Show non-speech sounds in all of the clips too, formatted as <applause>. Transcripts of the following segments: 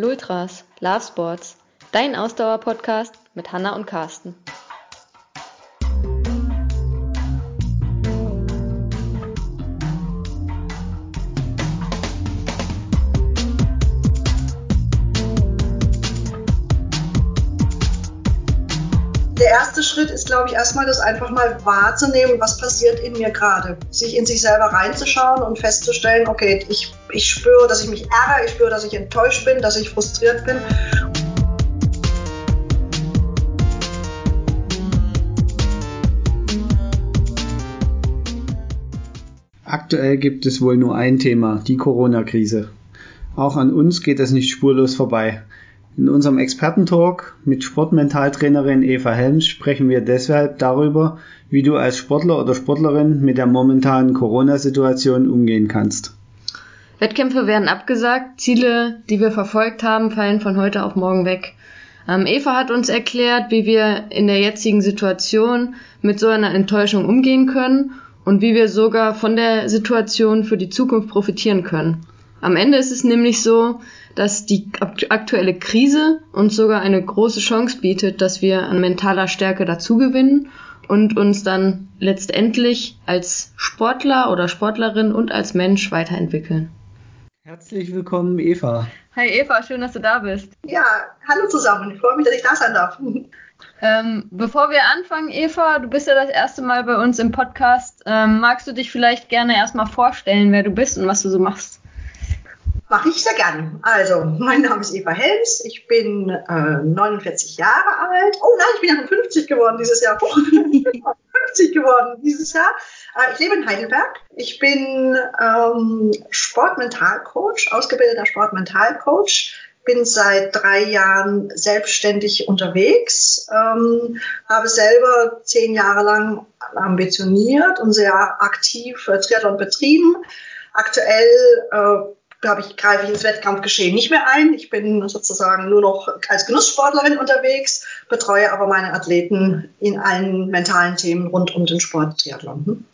Lultras, Love Sports, dein Ausdauer-Podcast mit Hanna und Carsten. der erste Schritt ist, glaube ich, erstmal das einfach mal wahrzunehmen, was passiert in mir gerade. Sich in sich selber reinzuschauen und festzustellen, okay, ich, ich spüre, dass ich mich ärgere, ich spüre, dass ich enttäuscht bin, dass ich frustriert bin. Aktuell gibt es wohl nur ein Thema, die Corona-Krise. Auch an uns geht es nicht spurlos vorbei. In unserem Expertentalk mit Sportmentaltrainerin Eva Helms sprechen wir deshalb darüber, wie du als Sportler oder Sportlerin mit der momentanen Corona-Situation umgehen kannst. Wettkämpfe werden abgesagt, Ziele, die wir verfolgt haben, fallen von heute auf morgen weg. Ähm, Eva hat uns erklärt, wie wir in der jetzigen Situation mit so einer Enttäuschung umgehen können und wie wir sogar von der Situation für die Zukunft profitieren können. Am Ende ist es nämlich so, dass die aktuelle Krise uns sogar eine große Chance bietet, dass wir an mentaler Stärke dazugewinnen und uns dann letztendlich als Sportler oder Sportlerin und als Mensch weiterentwickeln. Herzlich willkommen, Eva. Hi Eva, schön, dass du da bist. Ja, hallo zusammen. Ich freue mich, dass ich da sein darf. Ähm, bevor wir anfangen, Eva, du bist ja das erste Mal bei uns im Podcast. Ähm, magst du dich vielleicht gerne erstmal vorstellen, wer du bist und was du so machst? Mache ich sehr gern. Also, mein Name ist Eva Helms, ich bin äh, 49 Jahre alt. Oh nein, ich bin ja 50 geworden dieses Jahr. <laughs> 50 geworden dieses Jahr. Äh, ich lebe in Heidelberg. Ich bin ähm, Sportmentalcoach, ausgebildeter Sportmentalcoach. Bin seit drei Jahren selbstständig unterwegs, ähm, habe selber zehn Jahre lang ambitioniert und sehr aktiv äh, Triathlon betrieben. Aktuell äh, glaube ich, greife ich ins Wettkampfgeschehen nicht mehr ein. Ich bin sozusagen nur noch als Genusssportlerin unterwegs, betreue aber meine Athleten in allen mentalen Themen rund um den Sport Triathlon. Hm?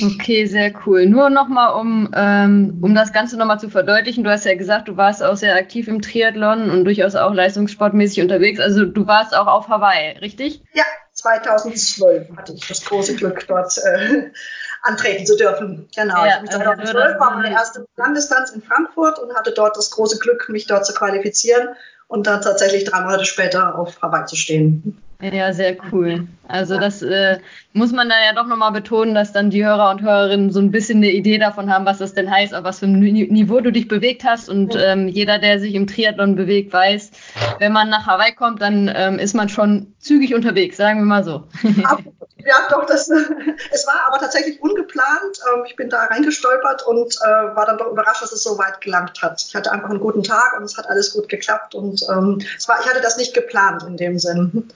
Okay, sehr cool. Nur nochmal, um, ähm, um das Ganze nochmal zu verdeutlichen, du hast ja gesagt, du warst auch sehr aktiv im Triathlon und durchaus auch leistungssportmäßig unterwegs. Also du warst auch auf Hawaii, richtig? Ja, 2012 hatte ich das große Glück, dort äh, antreten zu dürfen. Genau. Ja, ich also 2012 war meine erste Langdistanz in Frankfurt und hatte dort das große Glück, mich dort zu qualifizieren und dann tatsächlich drei Monate später auf Hawaii zu stehen. Ja, sehr cool. Also das äh, muss man da ja doch nochmal betonen, dass dann die Hörer und Hörerinnen so ein bisschen eine Idee davon haben, was das denn heißt, auf was für ein Niveau du dich bewegt hast. Und ähm, jeder, der sich im Triathlon bewegt, weiß, wenn man nach Hawaii kommt, dann ähm, ist man schon zügig unterwegs, sagen wir mal so. <laughs> Ja, doch, das, <laughs> es war aber tatsächlich ungeplant. Ähm, ich bin da reingestolpert und äh, war dann doch überrascht, dass es so weit gelangt hat. Ich hatte einfach einen guten Tag und es hat alles gut geklappt und ähm, es war, ich hatte das nicht geplant in dem Sinn.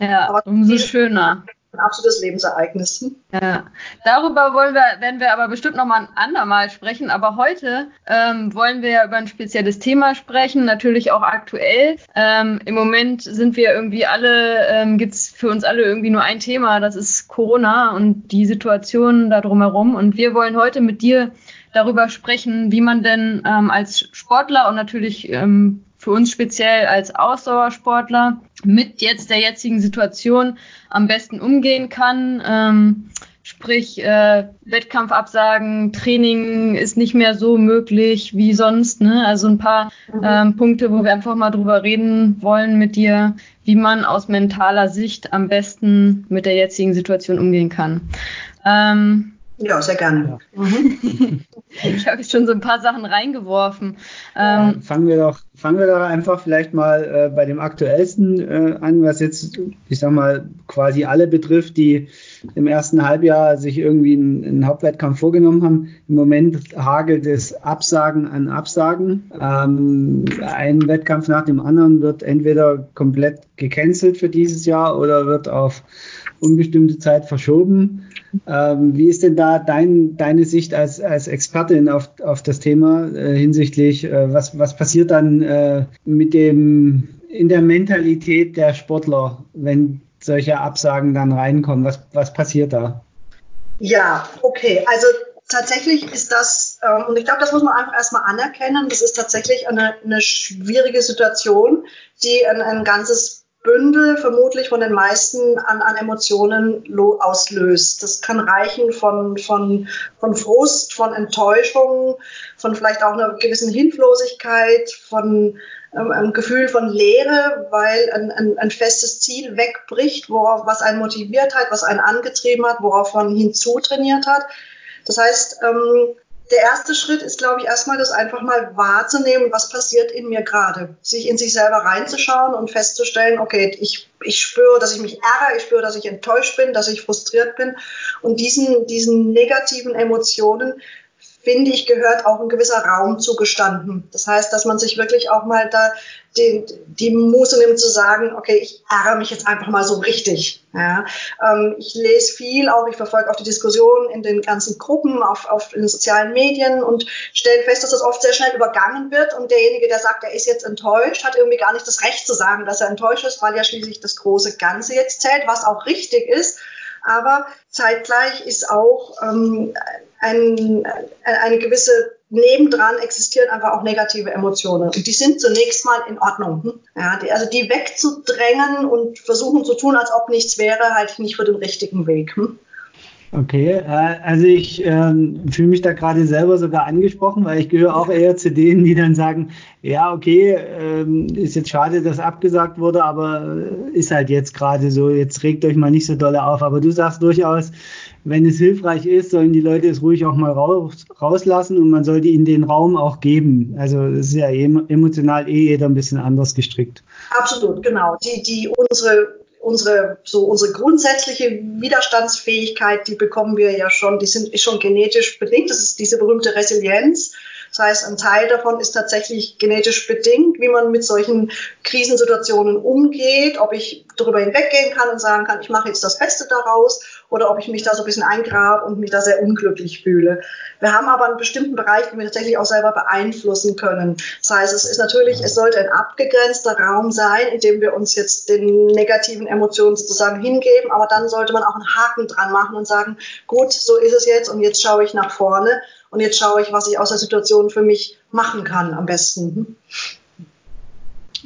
Ja, aber umso schöner. Ein absolutes Lebensereignis. Ja, darüber wollen wir, werden wir aber bestimmt noch mal ein andermal sprechen. Aber heute ähm, wollen wir ja über ein spezielles Thema sprechen, natürlich auch aktuell. Ähm, Im Moment sind wir irgendwie alle, ähm, gibt es für uns alle irgendwie nur ein Thema, das ist Corona und die Situation da drumherum. Und wir wollen heute mit dir darüber sprechen, wie man denn ähm, als Sportler und natürlich ähm, für uns speziell als Ausdauersportler mit jetzt der jetzigen Situation am besten umgehen kann. Ähm, sprich, äh, Wettkampfabsagen, Training ist nicht mehr so möglich wie sonst. Ne? Also ein paar mhm. ähm, Punkte, wo wir einfach mal drüber reden wollen mit dir, wie man aus mentaler Sicht am besten mit der jetzigen Situation umgehen kann. Ähm, ja, sehr gerne. Ja. <laughs> ich habe schon so ein paar Sachen reingeworfen. Ähm, fangen, wir doch, fangen wir doch einfach vielleicht mal äh, bei dem aktuellsten äh, an, was jetzt, ich sag mal, quasi alle betrifft, die im ersten Halbjahr sich irgendwie einen, einen Hauptwettkampf vorgenommen haben. Im Moment hagelt es Absagen an Absagen. Ähm, ein Wettkampf nach dem anderen wird entweder komplett gecancelt für dieses Jahr oder wird auf unbestimmte Zeit verschoben. Ähm, wie ist denn da dein, deine Sicht als, als Expertin auf, auf das Thema äh, hinsichtlich, äh, was, was passiert dann äh, mit dem, in der Mentalität der Sportler, wenn solche Absagen dann reinkommen? Was, was passiert da? Ja, okay. Also tatsächlich ist das, ähm, und ich glaube, das muss man einfach erstmal anerkennen, das ist tatsächlich eine, eine schwierige Situation, die ein, ein ganzes Bündel vermutlich von den meisten an, an Emotionen auslöst. Das kann reichen von, von, von Frust, von Enttäuschung, von vielleicht auch einer gewissen Hilflosigkeit, von ähm, einem Gefühl von Leere, weil ein, ein, ein festes Ziel wegbricht, worauf, was einen motiviert hat, was einen angetrieben hat, worauf man hinzutrainiert hat. Das heißt, ähm, der erste Schritt ist, glaube ich, erstmal das einfach mal wahrzunehmen, was passiert in mir gerade. Sich in sich selber reinzuschauen und festzustellen, okay, ich, ich spüre, dass ich mich ärgere, ich spüre, dass ich enttäuscht bin, dass ich frustriert bin. Und diesen, diesen negativen Emotionen finde ich, gehört auch ein gewisser Raum zugestanden. Das heißt, dass man sich wirklich auch mal da die, die Muße nimmt zu sagen, okay, ich ärgere mich jetzt einfach mal so richtig. Ja. Ähm, ich lese viel, auch ich verfolge auch die Diskussion in den ganzen Gruppen, auf, auf den sozialen Medien und stelle fest, dass das oft sehr schnell übergangen wird und derjenige, der sagt, er ist jetzt enttäuscht, hat irgendwie gar nicht das Recht zu sagen, dass er enttäuscht ist, weil ja schließlich das große Ganze jetzt zählt, was auch richtig ist. Aber zeitgleich ist auch ähm, ein, eine gewisse nebendran existieren einfach auch negative Emotionen. Und die sind zunächst mal in Ordnung. Hm? Ja, die, also die wegzudrängen und versuchen zu tun, als ob nichts wäre, halte ich nicht für den richtigen Weg. Hm? Okay, äh, also ich ähm, fühle mich da gerade selber sogar angesprochen, weil ich gehöre auch eher zu denen, die dann sagen, ja, okay, ähm, ist jetzt schade, dass abgesagt wurde, aber ist halt jetzt gerade so, jetzt regt euch mal nicht so dolle auf. Aber du sagst durchaus, wenn es hilfreich ist, sollen die Leute es ruhig auch mal raus, rauslassen und man sollte ihnen den Raum auch geben. Also es ist ja emotional eh jeder ein bisschen anders gestrickt. Absolut, genau. Die, die unsere unsere, so unsere grundsätzliche Widerstandsfähigkeit, die bekommen wir ja schon, die sind, ist schon genetisch bedingt. Das ist diese berühmte Resilienz. Das heißt, ein Teil davon ist tatsächlich genetisch bedingt, wie man mit solchen Krisensituationen umgeht, ob ich darüber hinweggehen kann und sagen kann, ich mache jetzt das Beste daraus oder ob ich mich da so ein bisschen eingrabe und mich da sehr unglücklich fühle. Wir haben aber einen bestimmten Bereich, den wir tatsächlich auch selber beeinflussen können. Das heißt, es ist natürlich, es sollte ein abgegrenzter Raum sein, in dem wir uns jetzt den negativen Emotionen sozusagen hingeben, aber dann sollte man auch einen Haken dran machen und sagen, gut, so ist es jetzt und jetzt schaue ich nach vorne und jetzt schaue ich, was ich aus der Situation für mich machen kann am besten.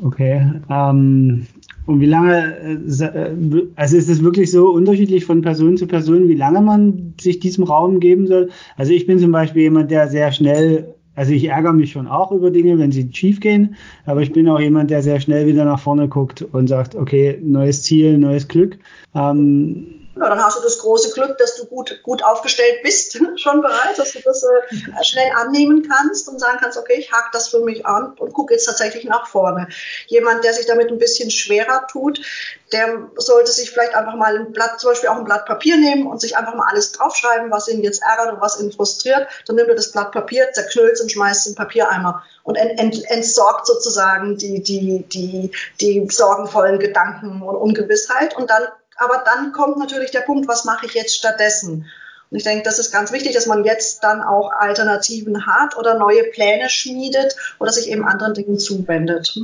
Okay. Ähm, und wie lange, äh, also ist es wirklich so unterschiedlich von Person zu Person, wie lange man sich diesem Raum geben soll? Also ich bin zum Beispiel jemand, der sehr schnell, also ich ärgere mich schon auch über Dinge, wenn sie schief gehen, aber ich bin auch jemand, der sehr schnell wieder nach vorne guckt und sagt, okay, neues Ziel, neues Glück. Ähm, ja, dann hast du das große Glück, dass du gut, gut aufgestellt bist, <laughs> schon bereits, dass du das äh, schnell annehmen kannst und sagen kannst, okay, ich hake das für mich an und gucke jetzt tatsächlich nach vorne. Jemand, der sich damit ein bisschen schwerer tut, der sollte sich vielleicht einfach mal ein Blatt, zum Beispiel auch ein Blatt Papier nehmen und sich einfach mal alles draufschreiben, was ihn jetzt ärgert und was ihn frustriert. Dann nimmt er das Blatt Papier, zerknüllt es und schmeißt es in den Papiereimer und ent, ent, entsorgt sozusagen die, die, die, die sorgenvollen Gedanken und Ungewissheit und dann aber dann kommt natürlich der Punkt, was mache ich jetzt stattdessen? Und ich denke, das ist ganz wichtig, dass man jetzt dann auch Alternativen hat oder neue Pläne schmiedet oder sich eben anderen Dingen zuwendet.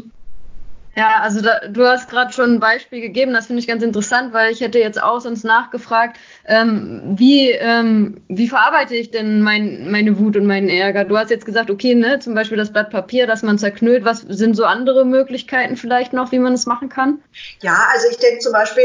Ja, also da, du hast gerade schon ein Beispiel gegeben, das finde ich ganz interessant, weil ich hätte jetzt auch sonst nachgefragt, ähm, wie, ähm, wie verarbeite ich denn mein, meine Wut und meinen Ärger? Du hast jetzt gesagt, okay, ne, zum Beispiel das Blatt Papier, das man zerknüllt. Was sind so andere Möglichkeiten vielleicht noch, wie man es machen kann? Ja, also ich denke zum Beispiel,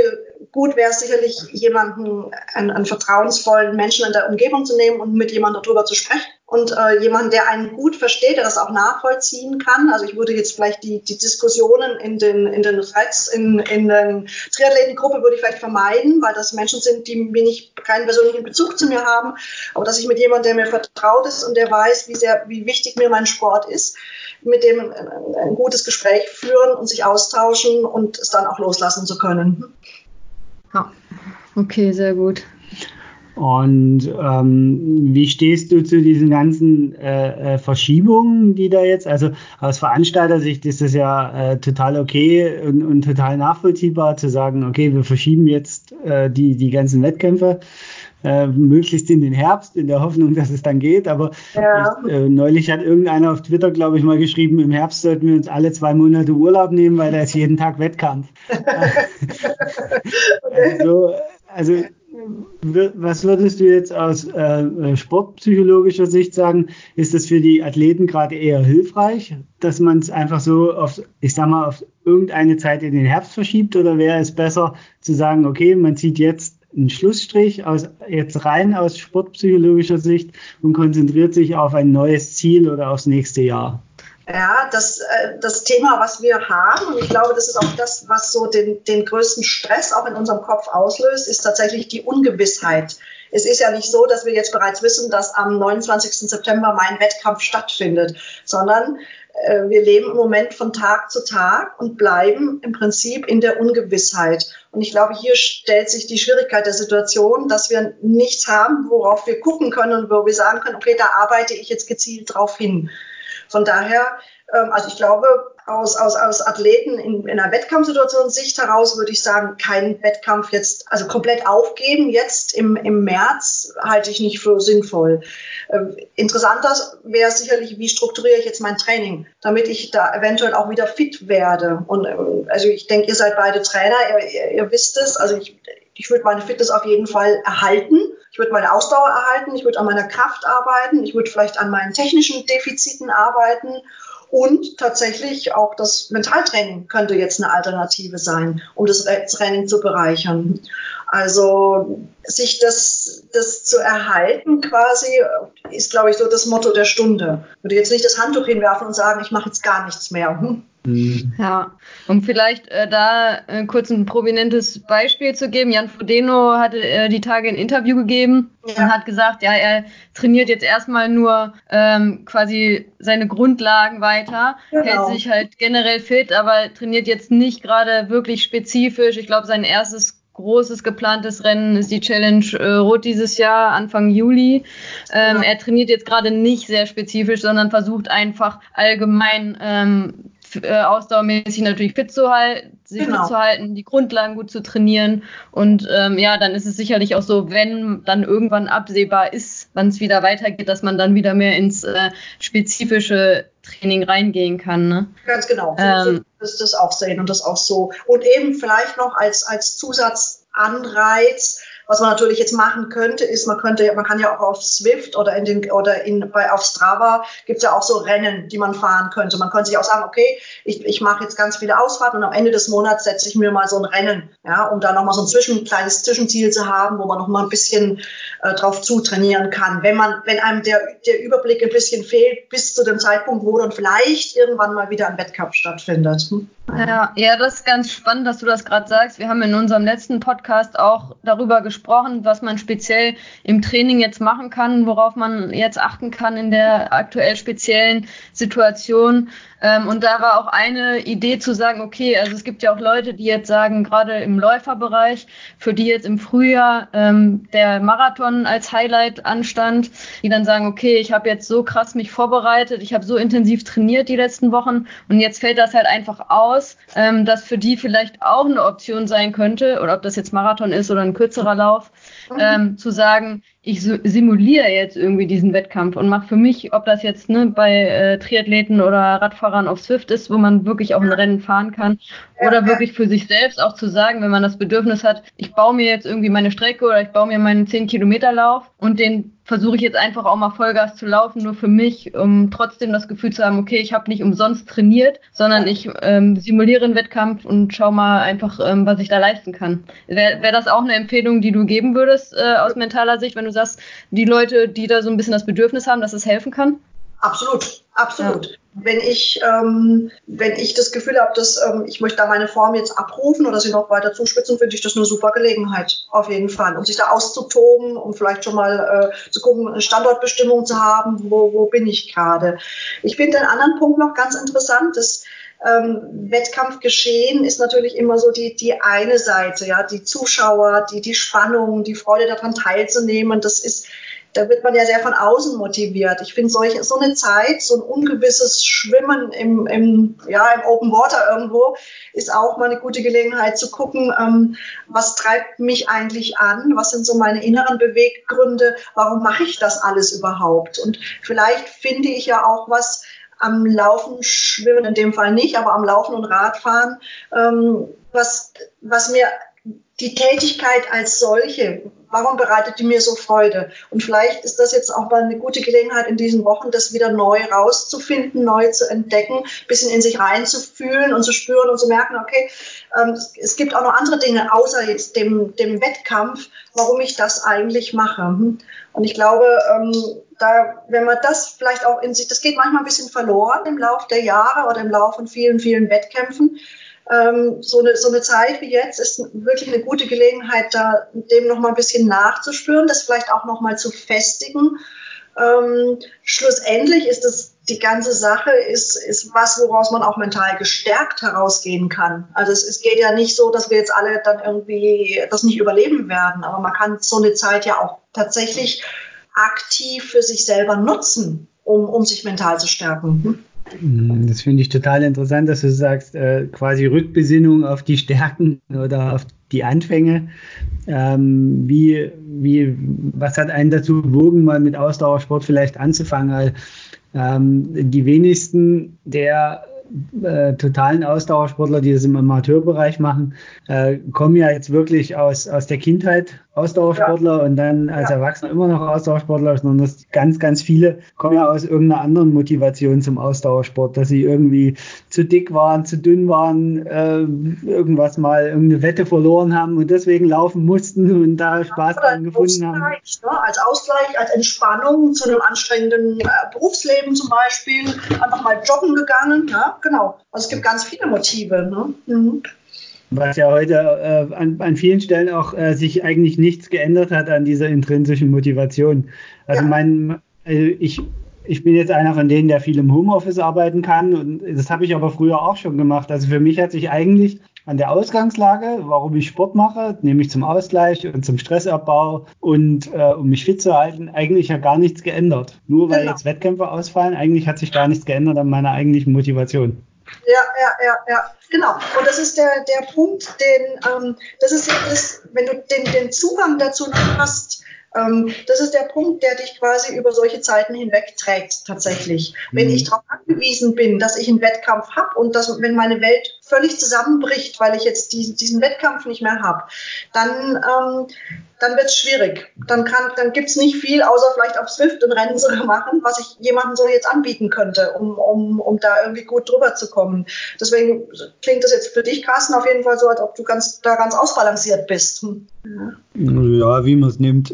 gut wäre es sicherlich, jemanden, einen, einen vertrauensvollen Menschen in der Umgebung zu nehmen und mit jemandem darüber zu sprechen und äh, jemand, der einen gut versteht, der das auch nachvollziehen kann. Also ich würde jetzt vielleicht die, die Diskussionen in den, in den Threads, in, in den Triathletengruppe würde ich vielleicht vermeiden, weil das Menschen sind, die wenig, keinen persönlichen Bezug zu mir haben. Aber dass ich mit jemandem, der mir vertraut ist und der weiß, wie sehr, wie wichtig mir mein Sport ist, mit dem ein, ein gutes Gespräch führen und sich austauschen und es dann auch loslassen zu können. Ja, okay, sehr gut. Und ähm, wie stehst du zu diesen ganzen äh, äh, Verschiebungen, die da jetzt, also aus Veranstalter-Sicht ist das ja äh, total okay und, und total nachvollziehbar zu sagen, okay, wir verschieben jetzt äh, die, die ganzen Wettkämpfe. Äh, möglichst in den Herbst, in der Hoffnung, dass es dann geht. Aber ja. ich, äh, neulich hat irgendeiner auf Twitter, glaube ich, mal geschrieben, im Herbst sollten wir uns alle zwei Monate Urlaub nehmen, weil da ist jeden Tag Wettkampf. <laughs> <laughs> also, also was würdest du jetzt aus äh, sportpsychologischer Sicht sagen? Ist das für die Athleten gerade eher hilfreich, dass man es einfach so auf, ich sag mal, auf irgendeine Zeit in den Herbst verschiebt? Oder wäre es besser zu sagen, okay, man zieht jetzt einen Schlussstrich aus, jetzt rein aus sportpsychologischer Sicht und konzentriert sich auf ein neues Ziel oder aufs nächste Jahr? Ja, das, äh, das Thema, was wir haben, und ich glaube, das ist auch das, was so den, den größten Stress auch in unserem Kopf auslöst, ist tatsächlich die Ungewissheit. Es ist ja nicht so, dass wir jetzt bereits wissen, dass am 29. September mein Wettkampf stattfindet, sondern wir leben im Moment von Tag zu Tag und bleiben im Prinzip in der Ungewissheit. Und ich glaube, hier stellt sich die Schwierigkeit der Situation, dass wir nichts haben, worauf wir gucken können und wo wir sagen können, okay, da arbeite ich jetzt gezielt drauf hin. Von daher, ähm, also ich glaube, aus, aus, aus Athleten in, in einer Wettkampfsituation Sicht heraus würde ich sagen, keinen Wettkampf jetzt, also komplett aufgeben jetzt im, im März halte ich nicht für sinnvoll. Ähm, interessanter wäre sicherlich, wie strukturiere ich jetzt mein Training, damit ich da eventuell auch wieder fit werde. Und ähm, also ich denke, ihr seid beide Trainer, ihr, ihr, ihr wisst es. Also ich, ich würde meine Fitness auf jeden Fall erhalten. Ich würde meine Ausdauer erhalten. Ich würde an meiner Kraft arbeiten. Ich würde vielleicht an meinen technischen Defiziten arbeiten. Und tatsächlich auch das Mentaltraining könnte jetzt eine Alternative sein, um das Training zu bereichern. Also sich das, das zu erhalten quasi ist, glaube ich, so das Motto der Stunde. Ich würde jetzt nicht das Handtuch hinwerfen und sagen, ich mache jetzt gar nichts mehr. Hm? Mhm. Ja, um vielleicht äh, da äh, kurz ein prominentes Beispiel zu geben. Jan Frodeno hatte äh, die Tage ein Interview gegeben ja. und hat gesagt, ja, er trainiert jetzt erstmal nur ähm, quasi seine Grundlagen weiter, genau. hält sich halt generell fit, aber trainiert jetzt nicht gerade wirklich spezifisch. Ich glaube, sein erstes großes geplantes Rennen ist die Challenge äh, Rot dieses Jahr, Anfang Juli. Ähm, ja. Er trainiert jetzt gerade nicht sehr spezifisch, sondern versucht einfach allgemein ähm, äh, ausdauermäßig natürlich fit zu halten, sich genau. fit zu halten, die Grundlagen gut zu trainieren. Und ähm, ja, dann ist es sicherlich auch so, wenn dann irgendwann absehbar ist, wann es wieder weitergeht, dass man dann wieder mehr ins äh, spezifische Training reingehen kann. Ne? Ganz genau. Ähm, ist das auch sehen und das auch so. Und eben vielleicht noch als, als Zusatzanreiz, was man natürlich jetzt machen könnte, ist, man könnte, man kann ja auch auf Swift oder in den oder in bei auf Strava gibt es ja auch so Rennen, die man fahren könnte. Man könnte sich auch sagen, okay, ich, ich mache jetzt ganz viele Ausfahrten und am Ende des Monats setze ich mir mal so ein Rennen, ja, um da nochmal so ein zwischen, kleines Zwischenziel zu haben, wo man nochmal ein bisschen äh, drauf zutrainieren kann. Wenn man, wenn einem der, der Überblick ein bisschen fehlt, bis zu dem Zeitpunkt, wo dann vielleicht irgendwann mal wieder ein Wettkampf stattfindet. Hm? Ja, ja, das ist ganz spannend, dass du das gerade sagst. Wir haben in unserem letzten Podcast auch darüber gesprochen, was man speziell im Training jetzt machen kann, worauf man jetzt achten kann in der aktuell speziellen Situation. Ähm, und da war auch eine Idee zu sagen, okay, also es gibt ja auch Leute, die jetzt sagen, gerade im Läuferbereich, für die jetzt im Frühjahr ähm, der Marathon als Highlight anstand, die dann sagen, okay, ich habe jetzt so krass mich vorbereitet, ich habe so intensiv trainiert die letzten Wochen und jetzt fällt das halt einfach aus, ähm, dass für die vielleicht auch eine Option sein könnte, oder ob das jetzt Marathon ist oder ein kürzerer Lauf, mhm. ähm, zu sagen, ich simuliere jetzt irgendwie diesen Wettkampf und mache für mich, ob das jetzt ne, bei äh, Triathleten oder Radfahrern auf Swift ist, wo man wirklich auch ein Rennen fahren kann, oder wirklich für sich selbst auch zu sagen, wenn man das Bedürfnis hat, ich baue mir jetzt irgendwie meine Strecke oder ich baue mir meinen 10 Kilometer Lauf und den versuche ich jetzt einfach auch mal Vollgas zu laufen, nur für mich, um trotzdem das Gefühl zu haben, okay, ich habe nicht umsonst trainiert, sondern ich ähm, simuliere einen Wettkampf und schau mal einfach, ähm, was ich da leisten kann. Wäre wär das auch eine Empfehlung, die du geben würdest äh, aus mentaler Sicht, wenn du sagst, die Leute, die da so ein bisschen das Bedürfnis haben, dass es helfen kann? Absolut, absolut. Ja. Wenn ich, ähm, wenn ich das Gefühl habe, dass ähm, ich möchte da meine Form jetzt abrufen oder sie noch weiter zuspitzen, finde ich das eine super Gelegenheit, auf jeden Fall, um sich da auszutoben, um vielleicht schon mal äh, zu gucken, eine Standortbestimmung zu haben, wo, wo bin ich gerade. Ich finde den anderen Punkt noch ganz interessant, dass ähm, Wettkampfgeschehen ist natürlich immer so die, die eine Seite, ja, die Zuschauer, die, die Spannung, die Freude daran teilzunehmen. Das ist da wird man ja sehr von außen motiviert. Ich finde solche, so eine Zeit, so ein ungewisses Schwimmen im, im, ja, im Open Water irgendwo, ist auch mal eine gute Gelegenheit zu gucken, ähm, was treibt mich eigentlich an, was sind so meine inneren Beweggründe, warum mache ich das alles überhaupt? Und vielleicht finde ich ja auch was, am Laufen, Schwimmen in dem Fall nicht, aber am Laufen und Radfahren, ähm, was, was mir die Tätigkeit als solche, warum bereitet die mir so Freude? Und vielleicht ist das jetzt auch mal eine gute Gelegenheit in diesen Wochen, das wieder neu rauszufinden, neu zu entdecken, bisschen in sich reinzufühlen und zu spüren und zu merken, okay, ähm, es gibt auch noch andere Dinge außer jetzt dem, dem Wettkampf, warum ich das eigentlich mache. Und ich glaube, ähm, da, wenn man das vielleicht auch in sich, das geht manchmal ein bisschen verloren im Laufe der Jahre oder im Laufe von vielen, vielen Wettkämpfen ähm, so, eine, so eine Zeit wie jetzt ist wirklich eine gute Gelegenheit, da dem noch mal ein bisschen nachzuspüren, das vielleicht auch noch mal zu festigen. Ähm, schlussendlich ist es die ganze Sache ist, ist was, woraus man auch mental gestärkt herausgehen kann. Also es, es geht ja nicht so, dass wir jetzt alle dann irgendwie das nicht überleben werden, aber man kann so eine Zeit ja auch tatsächlich aktiv für sich selber nutzen, um, um sich mental zu stärken. Hm? Das finde ich total interessant, dass du sagst, äh, quasi Rückbesinnung auf die Stärken <laughs> oder auf die Anfänge. Ähm, wie, wie, was hat einen dazu bewogen, mal mit Ausdauersport vielleicht anzufangen? Weil, ähm, die wenigsten der äh, totalen Ausdauersportler, die das im Amateurbereich machen, äh, kommen ja jetzt wirklich aus, aus der Kindheit Ausdauersportler ja. und dann als ja. Erwachsener immer noch Ausdauersportler, sondern das ganz, ganz viele kommen ja aus irgendeiner anderen Motivation zum Ausdauersport, dass sie irgendwie zu dick waren, zu dünn waren, äh, irgendwas mal irgendeine Wette verloren haben und deswegen laufen mussten und da Spaß dran gefunden haben. Ne? Als Ausgleich, als Entspannung zu einem anstrengenden äh, Berufsleben zum Beispiel, einfach mal joggen gegangen, ja, genau. Also es gibt ganz viele Motive. Ne? Mhm was ja heute äh, an, an, vielen Stellen auch äh, sich eigentlich nichts geändert hat an dieser intrinsischen Motivation. Also ja. mein, äh, ich, ich bin jetzt einer von denen, der viel im Homeoffice arbeiten kann und das habe ich aber früher auch schon gemacht. Also für mich hat sich eigentlich an der Ausgangslage, warum ich Sport mache, nämlich zum Ausgleich und zum Stressabbau und äh, um mich fit zu halten, eigentlich ja gar nichts geändert. Nur weil genau. jetzt Wettkämpfe ausfallen, eigentlich hat sich gar nichts geändert an meiner eigentlichen Motivation. Ja, ja, ja, ja. Genau. Und das ist der, der Punkt, den, ähm, das ist das, wenn du den, den Zugang dazu noch hast, ähm, das ist der Punkt, der dich quasi über solche Zeiten hinweg trägt, tatsächlich. Mhm. Wenn ich darauf angewiesen bin, dass ich einen Wettkampf habe und dass, wenn meine Welt völlig zusammenbricht, weil ich jetzt die, diesen Wettkampf nicht mehr habe, dann, ähm, dann wird es schwierig. Dann, kann, dann gibt es nicht viel, außer vielleicht auf Swift ein Rennen sogar machen, was ich jemandem so jetzt anbieten könnte, um, um, um da irgendwie gut drüber zu kommen. Deswegen klingt das jetzt für dich, Carsten, auf jeden Fall so, als ob du ganz, da ganz ausbalanciert bist. Hm. Ja, wie man <laughs> es nimmt.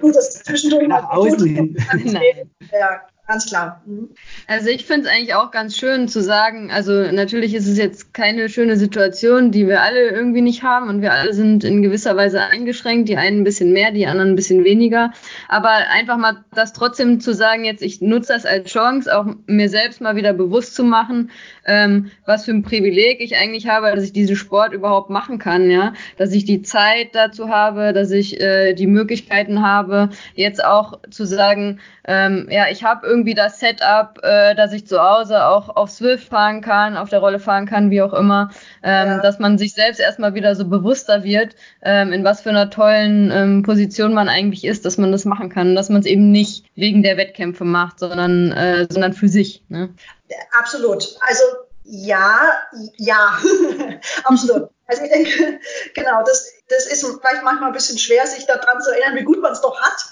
gut, das zwischendurch Nach außen hin. <laughs> Ja, Ganz klar. Mhm. Also ich finde es eigentlich auch ganz schön zu sagen, also natürlich ist es jetzt keine schöne Situation, die wir alle irgendwie nicht haben und wir alle sind in gewisser Weise eingeschränkt, die einen ein bisschen mehr, die anderen ein bisschen weniger. Aber einfach mal das trotzdem zu sagen, jetzt ich nutze das als Chance, auch mir selbst mal wieder bewusst zu machen, ähm, was für ein Privileg ich eigentlich habe, dass ich diesen Sport überhaupt machen kann, ja, dass ich die Zeit dazu habe, dass ich äh, die Möglichkeiten habe, jetzt auch zu sagen, ähm, ja, ich habe irgendwie das Setup, äh, dass ich zu Hause auch auf Swift fahren kann, auf der Rolle fahren kann, wie auch immer, ähm, ja. dass man sich selbst erstmal wieder so bewusster wird, ähm, in was für einer tollen ähm, Position man eigentlich ist, dass man das machen kann, dass man es eben nicht wegen der Wettkämpfe macht, sondern, äh, sondern für sich. Ne? Absolut. Also ja, ja, <laughs> absolut. Also ich denke, genau, das, das ist vielleicht manchmal ein bisschen schwer, sich daran zu erinnern, wie gut man es doch hat.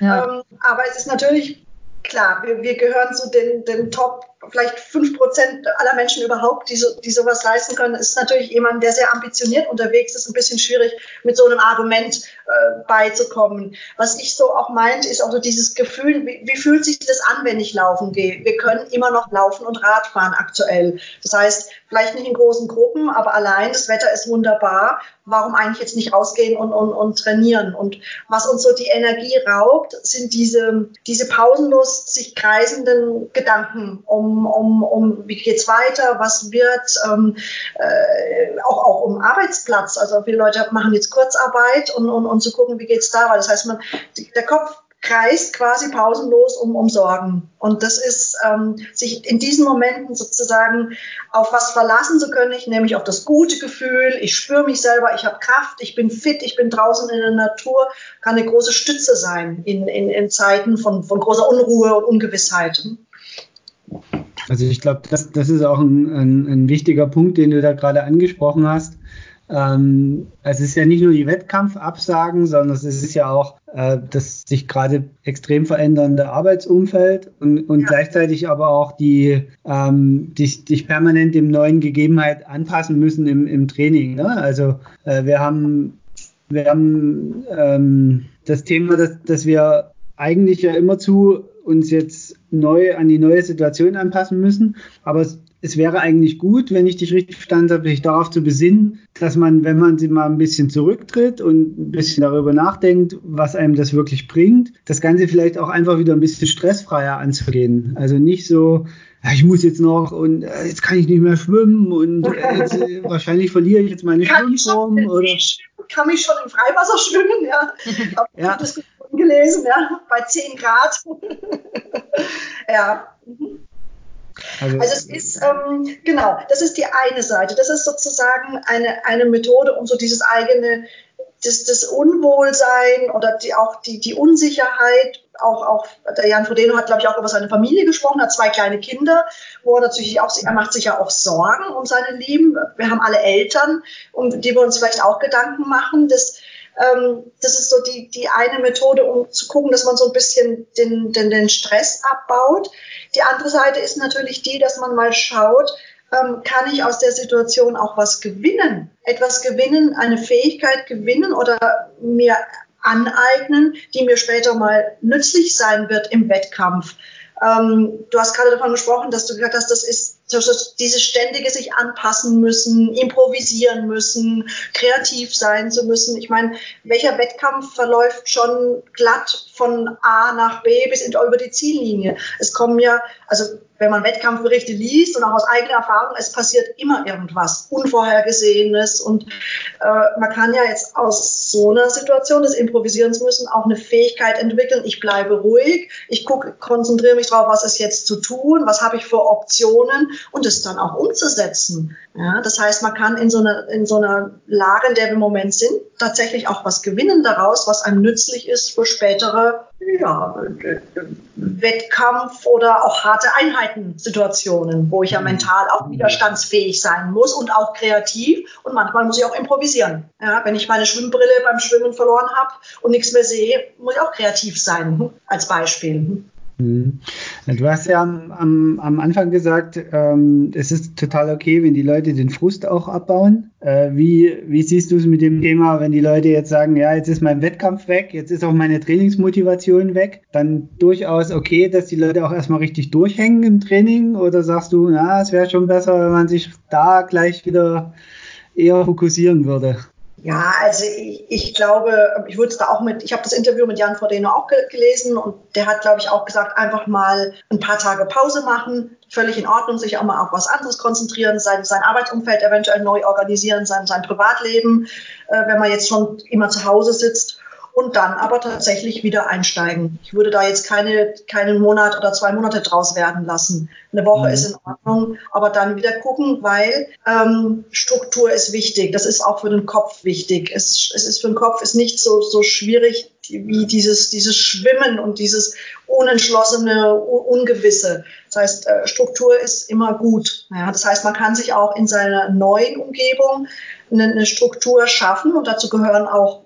Ja. Ähm, aber es ist natürlich klar, wir, wir gehören zu den, den Top, vielleicht fünf Prozent aller Menschen überhaupt, die, so, die sowas leisten können. Ist natürlich jemand, der sehr ambitioniert unterwegs ist, ein bisschen schwierig, mit so einem Argument äh, beizukommen. Was ich so auch meinte, ist auch so dieses Gefühl, wie, wie fühlt sich das an, wenn ich laufen gehe? Wir können immer noch laufen und Radfahren aktuell. Das heißt, vielleicht nicht in großen Gruppen, aber allein, das Wetter ist wunderbar. Warum eigentlich jetzt nicht rausgehen und, und, und trainieren? Und was uns so die Energie raubt, sind diese, diese pausenlos sich kreisenden Gedanken um, um, um wie geht's weiter, was wird, ähm, äh, auch, auch um Arbeitsplatz. Also viele Leute machen jetzt Kurzarbeit und, und, und zu gucken, wie geht's da, weil das heißt, man, der Kopf kreist quasi pausenlos um, um Sorgen. Und das ist, ähm, sich in diesen Momenten sozusagen auf was verlassen zu können, ich nämlich auf das gute Gefühl, ich spüre mich selber, ich habe Kraft, ich bin fit, ich bin draußen in der Natur, kann eine große Stütze sein in, in, in Zeiten von, von großer Unruhe und Ungewissheit. Also ich glaube, das, das ist auch ein, ein, ein wichtiger Punkt, den du da gerade angesprochen hast ähm, es ist ja nicht nur die Wettkampfabsagen, sondern es ist ja auch äh, das sich gerade extrem verändernde Arbeitsumfeld und, und ja. gleichzeitig aber auch die ähm, dich, dich permanent dem neuen Gegebenheit anpassen müssen im, im Training. Ne? Also äh, wir haben wir haben ähm, das Thema, dass, dass wir eigentlich ja immerzu uns jetzt neu an die neue Situation anpassen müssen. Aber es, es wäre eigentlich gut, wenn ich dich richtig verstanden habe, sich darauf zu besinnen, dass man, wenn man sie mal ein bisschen zurücktritt und ein bisschen darüber nachdenkt, was einem das wirklich bringt, das Ganze vielleicht auch einfach wieder ein bisschen stressfreier anzugehen. Also nicht so, ja, ich muss jetzt noch und äh, jetzt kann ich nicht mehr schwimmen und äh, jetzt, äh, <laughs> wahrscheinlich verliere ich jetzt meine kann Schwimmform. <laughs> Ich oder kann mich schon im Freiwasser schwimmen, ja. <laughs> ja. das gelesen, ja, bei 10 Grad. <laughs> ja. Also, also, es ist, ähm, genau, das ist die eine Seite. Das ist sozusagen eine, eine Methode, um so dieses eigene, das, das Unwohlsein oder die, auch die, die Unsicherheit, auch, auch der Jan Frodeno hat, glaube ich, auch über seine Familie gesprochen, hat zwei kleine Kinder, wo er natürlich auch, er macht sich ja auch Sorgen um seine Lieben. Wir haben alle Eltern, um die wir uns vielleicht auch Gedanken machen, dass ähm, das ist so die, die eine Methode, um zu gucken, dass man so ein bisschen den, den, den Stress abbaut. Die andere Seite ist natürlich die, dass man mal schaut, ähm, kann ich aus der Situation auch was gewinnen? Etwas gewinnen, eine Fähigkeit gewinnen oder mir aneignen, die mir später mal nützlich sein wird im Wettkampf. Ähm, du hast gerade davon gesprochen, dass du gesagt hast, das ist dieses ständige sich anpassen müssen, improvisieren müssen, kreativ sein zu müssen. Ich meine, welcher Wettkampf verläuft schon glatt von A nach B bis in, über die Ziellinie? Es kommen ja, also wenn man Wettkampfberichte liest und auch aus eigener Erfahrung, es passiert immer irgendwas Unvorhergesehenes und äh, man kann ja jetzt aus so einer Situation des Improvisierens müssen auch eine Fähigkeit entwickeln. Ich bleibe ruhig, ich gucke, konzentriere mich darauf, was ist jetzt zu tun, was habe ich für Optionen und es dann auch umzusetzen. Ja, das heißt, man kann in so einer in so einer Lage, in der wir im Moment sind, tatsächlich auch was gewinnen daraus, was einem nützlich ist für spätere ja, Wettkampf oder auch harte Einheitensituationen, wo ich ja mhm. mental auch widerstandsfähig sein muss und auch kreativ und manchmal muss ich auch improvisieren. Ja, wenn ich meine Schwimmbrille beim Schwimmen verloren habe und nichts mehr sehe, muss ich auch kreativ sein, als Beispiel. Mhm. Du hast ja am, am, am Anfang gesagt, ähm, es ist total okay, wenn die Leute den Frust auch abbauen. Äh, wie, wie siehst du es mit dem Thema, wenn die Leute jetzt sagen, ja, jetzt ist mein Wettkampf weg, jetzt ist auch meine Trainingsmotivation weg, dann durchaus okay, dass die Leute auch erstmal richtig durchhängen im Training? Oder sagst du, na, es wäre schon besser, wenn man sich da gleich wieder eher fokussieren würde? Ja, also ich, ich glaube, ich würde es da auch mit, ich habe das Interview mit Jan Frodeno auch ge gelesen und der hat, glaube ich, auch gesagt, einfach mal ein paar Tage Pause machen, völlig in Ordnung, sich auch mal auf was anderes konzentrieren, sein, sein Arbeitsumfeld eventuell neu organisieren, sein, sein Privatleben, äh, wenn man jetzt schon immer zu Hause sitzt und dann aber tatsächlich wieder einsteigen. Ich würde da jetzt keine, keinen Monat oder zwei Monate draus werden lassen. Eine Woche mhm. ist in Ordnung, aber dann wieder gucken, weil ähm, Struktur ist wichtig. Das ist auch für den Kopf wichtig. Es, es ist für den Kopf ist nicht so, so schwierig wie dieses, dieses Schwimmen und dieses unentschlossene, ungewisse. Das heißt, äh, Struktur ist immer gut. Ja, das heißt, man kann sich auch in seiner neuen Umgebung eine, eine Struktur schaffen und dazu gehören auch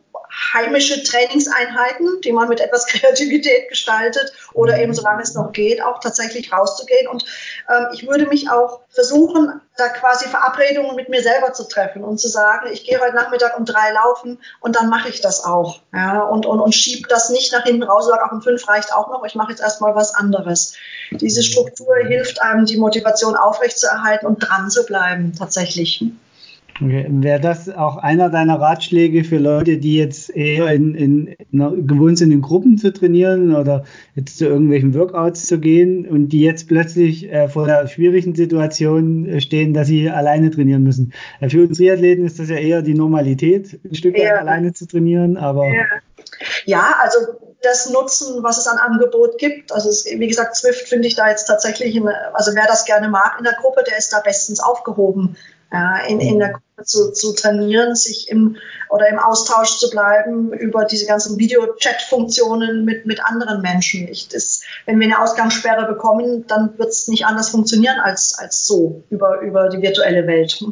heimische Trainingseinheiten, die man mit etwas <laughs> Kreativität gestaltet oder eben solange es noch geht, auch tatsächlich rauszugehen. Und ähm, ich würde mich auch versuchen, da quasi Verabredungen mit mir selber zu treffen und zu sagen, ich gehe heute Nachmittag um drei laufen und dann mache ich das auch. Ja, und, und, und schiebe das nicht nach hinten raus, sage auch um fünf reicht auch noch, ich mache jetzt erstmal was anderes. Diese Struktur hilft einem, die Motivation aufrechtzuerhalten und dran zu bleiben, tatsächlich. Okay. Wäre das auch einer deiner Ratschläge für Leute, die jetzt eher in, in, in, gewohnt sind, in Gruppen zu trainieren oder jetzt zu irgendwelchen Workouts zu gehen und die jetzt plötzlich äh, vor der schwierigen Situation äh, stehen, dass sie alleine trainieren müssen? Äh, für uns Triathleten ist das ja eher die Normalität, ein Stück weit ja. alleine zu trainieren, aber. Ja. ja, also das nutzen, was es an Angebot gibt. Also es, wie gesagt, Swift finde ich da jetzt tatsächlich, also wer das gerne mag in der Gruppe, der ist da bestens aufgehoben in, in der Gruppe zu, zu trainieren, sich im oder im Austausch zu bleiben über diese ganzen Video-Chat-Funktionen mit, mit anderen Menschen. Ich, das, wenn wir eine Ausgangssperre bekommen, dann wird es nicht anders funktionieren als, als so über, über die virtuelle Welt.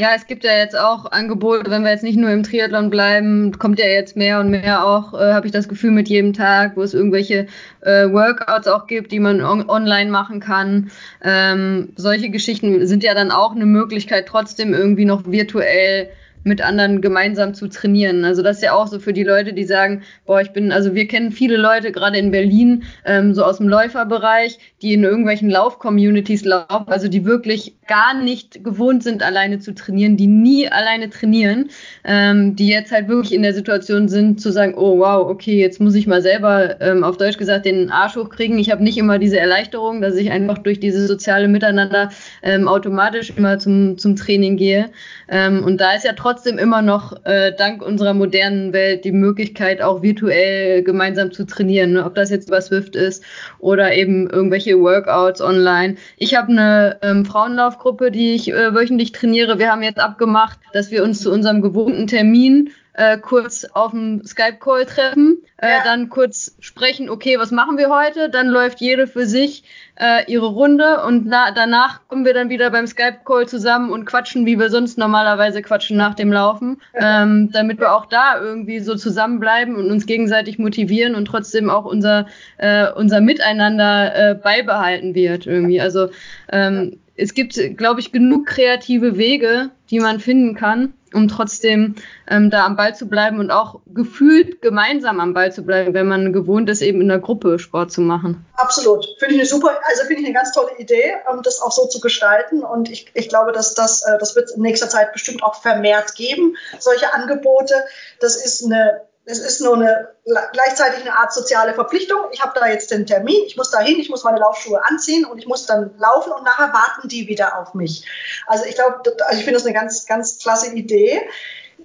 Ja, es gibt ja jetzt auch Angebote, wenn wir jetzt nicht nur im Triathlon bleiben, kommt ja jetzt mehr und mehr auch, äh, habe ich das Gefühl, mit jedem Tag, wo es irgendwelche äh, Workouts auch gibt, die man on online machen kann. Ähm, solche Geschichten sind ja dann auch eine Möglichkeit, trotzdem irgendwie noch virtuell mit anderen gemeinsam zu trainieren. Also das ist ja auch so für die Leute, die sagen, boah, ich bin, also wir kennen viele Leute, gerade in Berlin, ähm, so aus dem Läuferbereich, die in irgendwelchen Lauf-Communities laufen, also die wirklich gar nicht gewohnt sind, alleine zu trainieren, die nie alleine trainieren, ähm, die jetzt halt wirklich in der Situation sind, zu sagen, oh wow, okay, jetzt muss ich mal selber ähm, auf Deutsch gesagt den Arsch hochkriegen. Ich habe nicht immer diese Erleichterung, dass ich einfach durch dieses soziale Miteinander ähm, automatisch immer zum, zum Training gehe. Ähm, und da ist ja trotzdem immer noch äh, dank unserer modernen Welt die Möglichkeit, auch virtuell gemeinsam zu trainieren. Ne? Ob das jetzt über Swift ist oder eben irgendwelche Workouts online. Ich habe eine ähm, Frauenlaufgruppe, die ich äh, wöchentlich trainiere. Wir haben jetzt abgemacht, dass wir uns zu unserem gewohnten Termin äh, kurz auf dem Skype-Call treffen, äh, ja. dann kurz sprechen, okay, was machen wir heute? Dann läuft jede für sich äh, ihre Runde und na, danach kommen wir dann wieder beim Skype-Call zusammen und quatschen, wie wir sonst normalerweise quatschen nach dem Laufen, ähm, damit wir auch da irgendwie so zusammenbleiben und uns gegenseitig motivieren und trotzdem auch unser, äh, unser Miteinander äh, beibehalten wird irgendwie. Also ähm, es gibt, glaube ich, genug kreative Wege, die man finden kann, um trotzdem ähm, da am Ball zu bleiben und auch gefühlt gemeinsam am Ball zu bleiben, wenn man gewohnt ist, eben in der Gruppe Sport zu machen. Absolut. Finde ich eine super, also finde ich eine ganz tolle Idee, um das auch so zu gestalten. Und ich, ich glaube, dass das, äh, das wird in nächster Zeit bestimmt auch vermehrt geben, solche Angebote. Das ist eine es ist nur eine gleichzeitig eine Art soziale Verpflichtung. Ich habe da jetzt den Termin, ich muss da hin, ich muss meine Laufschuhe anziehen und ich muss dann laufen und nachher warten die wieder auf mich. Also ich glaube, also ich finde das eine ganz, ganz klasse Idee.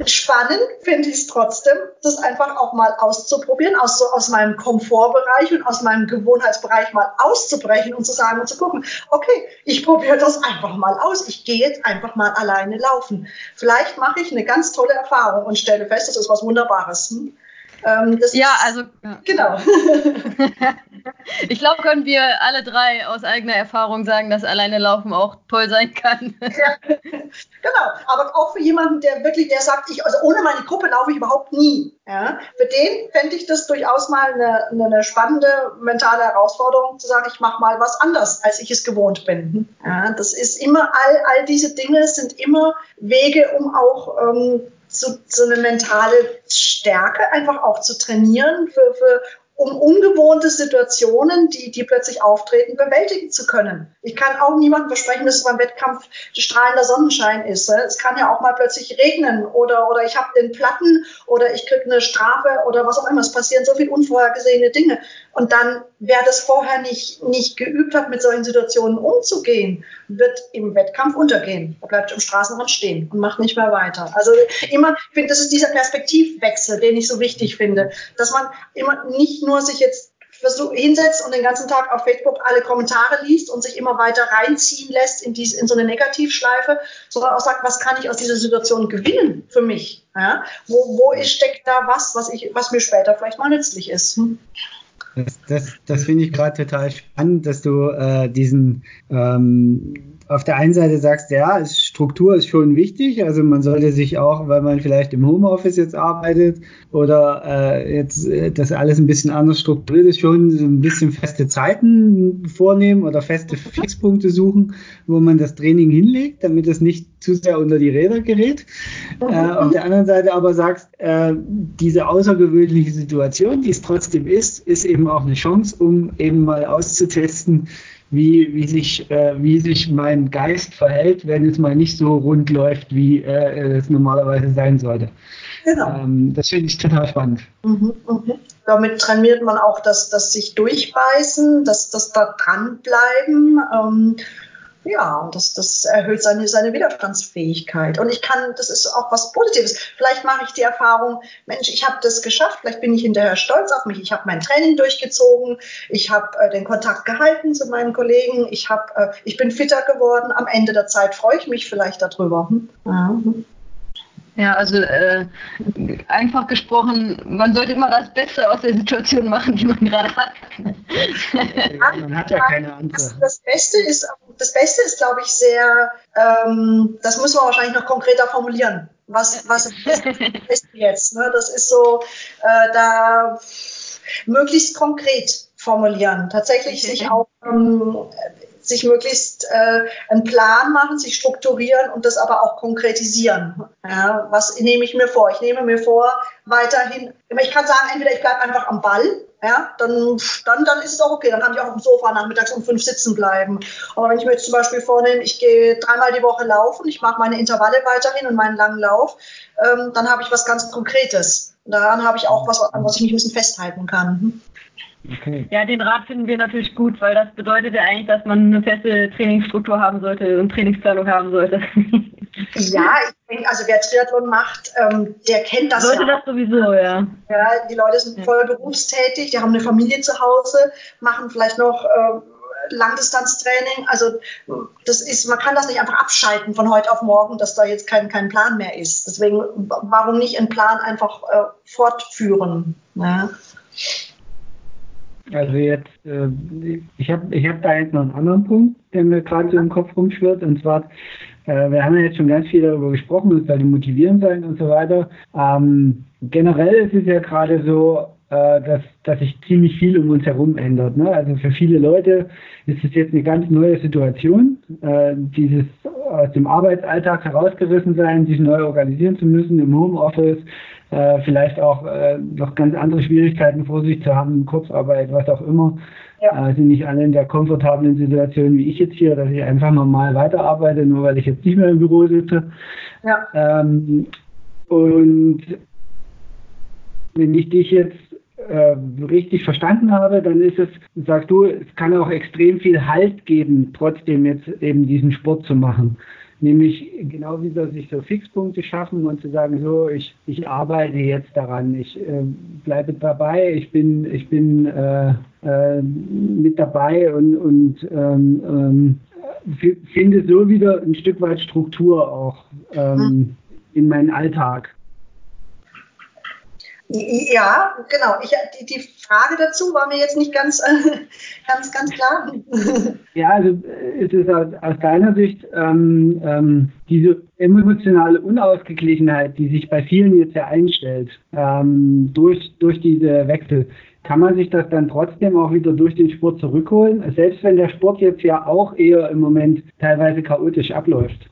Spannend finde ich es trotzdem, das einfach auch mal auszuprobieren, aus, so, aus meinem Komfortbereich und aus meinem Gewohnheitsbereich mal auszubrechen und zu sagen und zu gucken, okay, ich probiere das einfach mal aus. Ich gehe jetzt einfach mal alleine laufen. Vielleicht mache ich eine ganz tolle Erfahrung und stelle fest, das ist was Wunderbares. Hm? Ähm, ja, also ja. genau. <laughs> ich glaube, können wir alle drei aus eigener Erfahrung sagen, dass alleine Laufen auch toll sein kann. <laughs> ja, genau, aber auch für jemanden, der wirklich, der sagt, ich, also ohne meine Gruppe laufe ich überhaupt nie. Ja, für den fände ich das durchaus mal eine, eine spannende mentale Herausforderung, zu sagen, ich mache mal was anders, als ich es gewohnt bin. Ja, das ist immer, all, all diese Dinge sind immer Wege, um auch ähm, so, so eine mentale Stärke einfach auch zu trainieren für, für um ungewohnte Situationen, die, die plötzlich auftreten, bewältigen zu können. Ich kann auch niemandem versprechen, dass es beim Wettkampf strahlender Sonnenschein ist. Es kann ja auch mal plötzlich regnen oder, oder ich habe den Platten oder ich kriege eine Strafe oder was auch immer. Es passieren so viele unvorhergesehene Dinge. Und dann, wer das vorher nicht, nicht geübt hat, mit solchen Situationen umzugehen, wird im Wettkampf untergehen. Er bleibt im Straßenrand stehen und macht nicht mehr weiter. Also immer, ich finde, das ist dieser Perspektivwechsel, den ich so wichtig finde, dass man immer nicht nur sich jetzt hinsetzt und den ganzen Tag auf Facebook alle Kommentare liest und sich immer weiter reinziehen lässt in, dies, in so eine Negativschleife, sondern auch sagt, was kann ich aus dieser Situation gewinnen für mich? Ja? Wo, wo steckt da was, was, ich, was mir später vielleicht mal nützlich ist? Hm? Das, das, das finde ich gerade total spannend, dass du äh, diesen ähm, auf der einen Seite sagst, ja, Struktur ist schon wichtig. Also man sollte sich auch, weil man vielleicht im Homeoffice jetzt arbeitet oder äh, jetzt äh, das alles ein bisschen anders strukturiert ist, schon so ein bisschen feste Zeiten vornehmen oder feste Fixpunkte suchen, wo man das Training hinlegt, damit es nicht zu sehr unter die Räder gerät. Äh, auf der anderen Seite aber sagst, äh, diese außergewöhnliche Situation, die es trotzdem ist, ist eben auch eine Chance, um eben mal auszutesten, wie, wie, sich, äh, wie sich mein Geist verhält, wenn es mal nicht so rund läuft, wie äh, es normalerweise sein sollte. Genau. Ähm, das finde ich total spannend. Mhm, mh. Damit trainiert man auch das, das sich durchbeißen, das, das da dranbleiben. Ähm, ja, und das, das erhöht seine, seine Widerstandsfähigkeit. Und ich kann, das ist auch was Positives. Vielleicht mache ich die Erfahrung, Mensch, ich habe das geschafft, vielleicht bin ich hinterher stolz auf mich. Ich habe mein Training durchgezogen, ich habe äh, den Kontakt gehalten zu meinen Kollegen, ich, hab, äh, ich bin fitter geworden. Am Ende der Zeit freue ich mich vielleicht darüber. Hm? Ja. Ja, also äh, einfach gesprochen, man sollte immer das Beste aus der Situation machen, die man gerade hat. man hat ja keine andere. Das, das Beste ist, das Beste ist, glaube ich, sehr, ähm, das muss man wahrscheinlich noch konkreter formulieren. Was, was ist jetzt? Ne? Das ist so, äh, da möglichst konkret formulieren. Tatsächlich sich auch ähm, sich möglichst äh, einen Plan machen, sich strukturieren und das aber auch konkretisieren. Ja, was nehme ich mir vor? Ich nehme mir vor, weiterhin, ich kann sagen, entweder ich bleibe einfach am Ball, ja, dann, dann, dann ist es auch okay, dann kann ich auch auf dem Sofa nachmittags um fünf sitzen bleiben. Aber wenn ich mir jetzt zum Beispiel vornehme, ich gehe dreimal die Woche laufen, ich mache meine Intervalle weiterhin und meinen langen Lauf, ähm, dann habe ich was ganz Konkretes. Daran habe ich auch was, an was ich mich ein bisschen festhalten kann. Okay. Ja, den Rat finden wir natürlich gut, weil das bedeutet ja eigentlich, dass man eine feste Trainingsstruktur haben sollte und Trainingsplanung haben sollte. <laughs> Ja, ich denke, also wer Triathlon macht, ähm, der kennt das Sollte ja. das sowieso, ja. Ja, die Leute sind voll berufstätig, die haben eine Familie zu Hause, machen vielleicht noch äh, Langdistanztraining. Also das ist, man kann das nicht einfach abschalten von heute auf morgen, dass da jetzt kein, kein Plan mehr ist. Deswegen, warum nicht einen Plan einfach äh, fortführen? Ja. Also jetzt, äh, ich habe ich hab da jetzt noch einen anderen Punkt, der mir gerade so im Kopf rumschwirrt. Und zwar, äh, wir haben ja jetzt schon ganz viel darüber gesprochen, es soll motivieren sein und so weiter. Ähm, generell ist es ja gerade so, äh, dass, dass sich ziemlich viel um uns herum ändert. Ne? Also für viele Leute ist es jetzt eine ganz neue Situation, äh, dieses aus dem Arbeitsalltag herausgerissen sein, sich neu organisieren zu müssen im Homeoffice, äh, vielleicht auch äh, noch ganz andere Schwierigkeiten vor sich zu haben, Kurzarbeit, was auch immer. Ja. Äh, sind nicht alle in der komfortablen Situation wie ich jetzt hier, dass ich einfach normal weiterarbeite, nur weil ich jetzt nicht mehr im Büro sitze. Ja. Ähm, und wenn ich dich jetzt äh, richtig verstanden habe, dann ist es, sagst du, es kann auch extrem viel Halt geben, trotzdem jetzt eben diesen Sport zu machen. Nämlich genau wieder sich so Fixpunkte schaffen und zu sagen, so, ich, ich arbeite jetzt daran, ich äh, bleibe dabei, ich bin, ich bin äh, äh, mit dabei und, und ähm, ähm, finde so wieder ein Stück weit Struktur auch ähm, in meinen Alltag. Ja, genau. Ich, die, die, Frage dazu war mir jetzt nicht ganz, äh, ganz, ganz klar. <laughs> Ja, also es ist aus, aus deiner Sicht ähm, ähm, diese emotionale Unausgeglichenheit, die sich bei vielen jetzt ja einstellt, ähm, durch, durch diese Wechsel. Kann man sich das dann trotzdem auch wieder durch den Sport zurückholen? Selbst wenn der Sport jetzt ja auch eher im Moment teilweise chaotisch abläuft.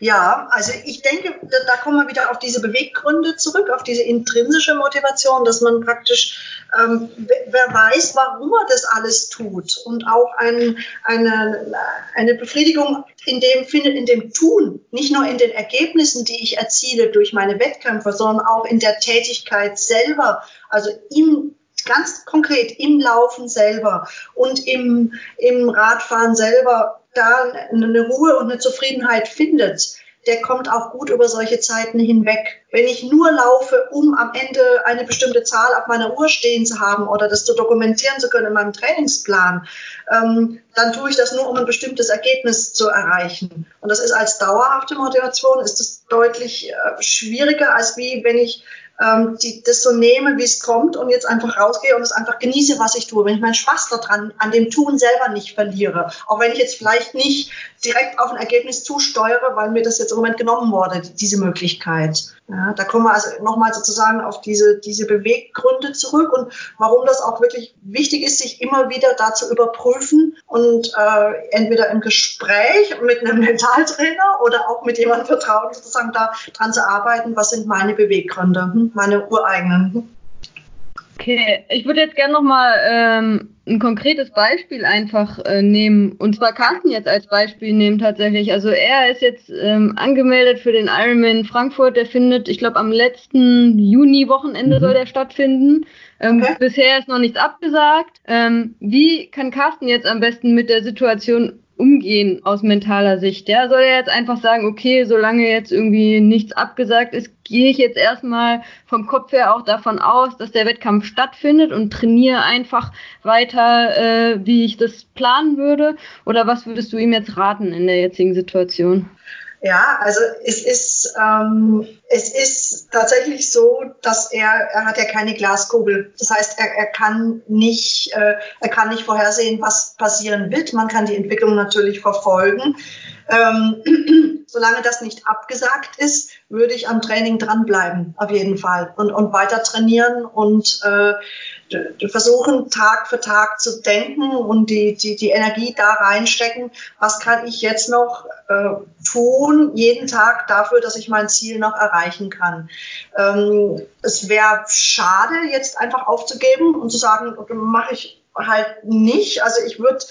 Ja, also ich denke, da, da, kommen wir wieder auf diese Beweggründe zurück, auf diese intrinsische Motivation, dass man praktisch, ähm, wer weiß, warum er das alles tut. Und auch ein, eine, eine Befriedigung in dem findet, in dem Tun, nicht nur in den Ergebnissen, die ich erziele durch meine Wettkämpfe, sondern auch in der Tätigkeit selber, also im ganz konkret im Laufen selber und im, im Radfahren selber da eine Ruhe und eine Zufriedenheit findet, der kommt auch gut über solche Zeiten hinweg. Wenn ich nur laufe, um am Ende eine bestimmte Zahl auf meiner Uhr stehen zu haben oder das zu dokumentieren zu können in meinem Trainingsplan, ähm, dann tue ich das nur, um ein bestimmtes Ergebnis zu erreichen. Und das ist als dauerhafte Motivation, ist das deutlich äh, schwieriger, als wie wenn ich ähm, die, das so nehme, wie es kommt und jetzt einfach rausgehe und es einfach genieße, was ich tue. Wenn ich meinen Spaß daran, an dem Tun selber nicht verliere. Auch wenn ich jetzt vielleicht nicht direkt auf ein Ergebnis zusteuere, weil mir das jetzt im Moment genommen wurde, diese Möglichkeit. Ja, da kommen wir also nochmal sozusagen auf diese, diese Beweggründe zurück und warum das auch wirklich wichtig ist, sich immer wieder da zu überprüfen und äh, entweder im Gespräch mit einem <laughs> Mentaltrainer oder auch mit jemandem vertrauen, sozusagen da dran zu arbeiten, was sind meine Beweggründe, hm, meine ureigenen. Okay, ich würde jetzt gerne nochmal ähm, ein konkretes Beispiel einfach äh, nehmen. Und zwar Carsten jetzt als Beispiel nehmen tatsächlich. Also er ist jetzt ähm, angemeldet für den Ironman Frankfurt. Der findet, ich glaube, am letzten Juni-Wochenende mhm. soll der stattfinden. Ähm, okay. Bisher ist noch nichts abgesagt. Ähm, wie kann Carsten jetzt am besten mit der Situation umgehen aus mentaler Sicht. Ja, soll er jetzt einfach sagen, okay, solange jetzt irgendwie nichts abgesagt ist, gehe ich jetzt erstmal vom Kopf her auch davon aus, dass der Wettkampf stattfindet und trainiere einfach weiter, äh, wie ich das planen würde? Oder was würdest du ihm jetzt raten in der jetzigen Situation? Ja, also es ist, ähm, es ist tatsächlich so, dass er, er hat ja keine Glaskugel. Das heißt, er, er kann nicht, äh, er kann nicht vorhersehen, was passieren wird. Man kann die Entwicklung natürlich verfolgen. Ähm, <clears throat> solange das nicht abgesagt ist, würde ich am Training dranbleiben, auf jeden Fall. Und, und weiter trainieren und äh, versuchen, Tag für Tag zu denken und die, die, die Energie da reinstecken. Was kann ich jetzt noch äh, tun, jeden Tag dafür, dass ich mein Ziel noch erreichen kann? Ähm, es wäre schade, jetzt einfach aufzugeben und zu sagen, mache ich halt nicht. Also ich würde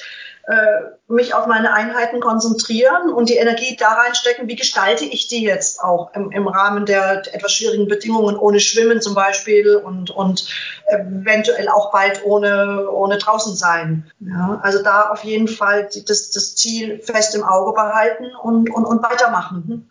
äh, mich auf meine Einheiten konzentrieren und die Energie da reinstecken, wie gestalte ich die jetzt auch im, im Rahmen der etwas schwierigen Bedingungen, ohne Schwimmen zum Beispiel und, und eventuell auch bald ohne, ohne draußen sein. Ja, also da auf jeden Fall das, das Ziel fest im Auge behalten und, und, und weitermachen.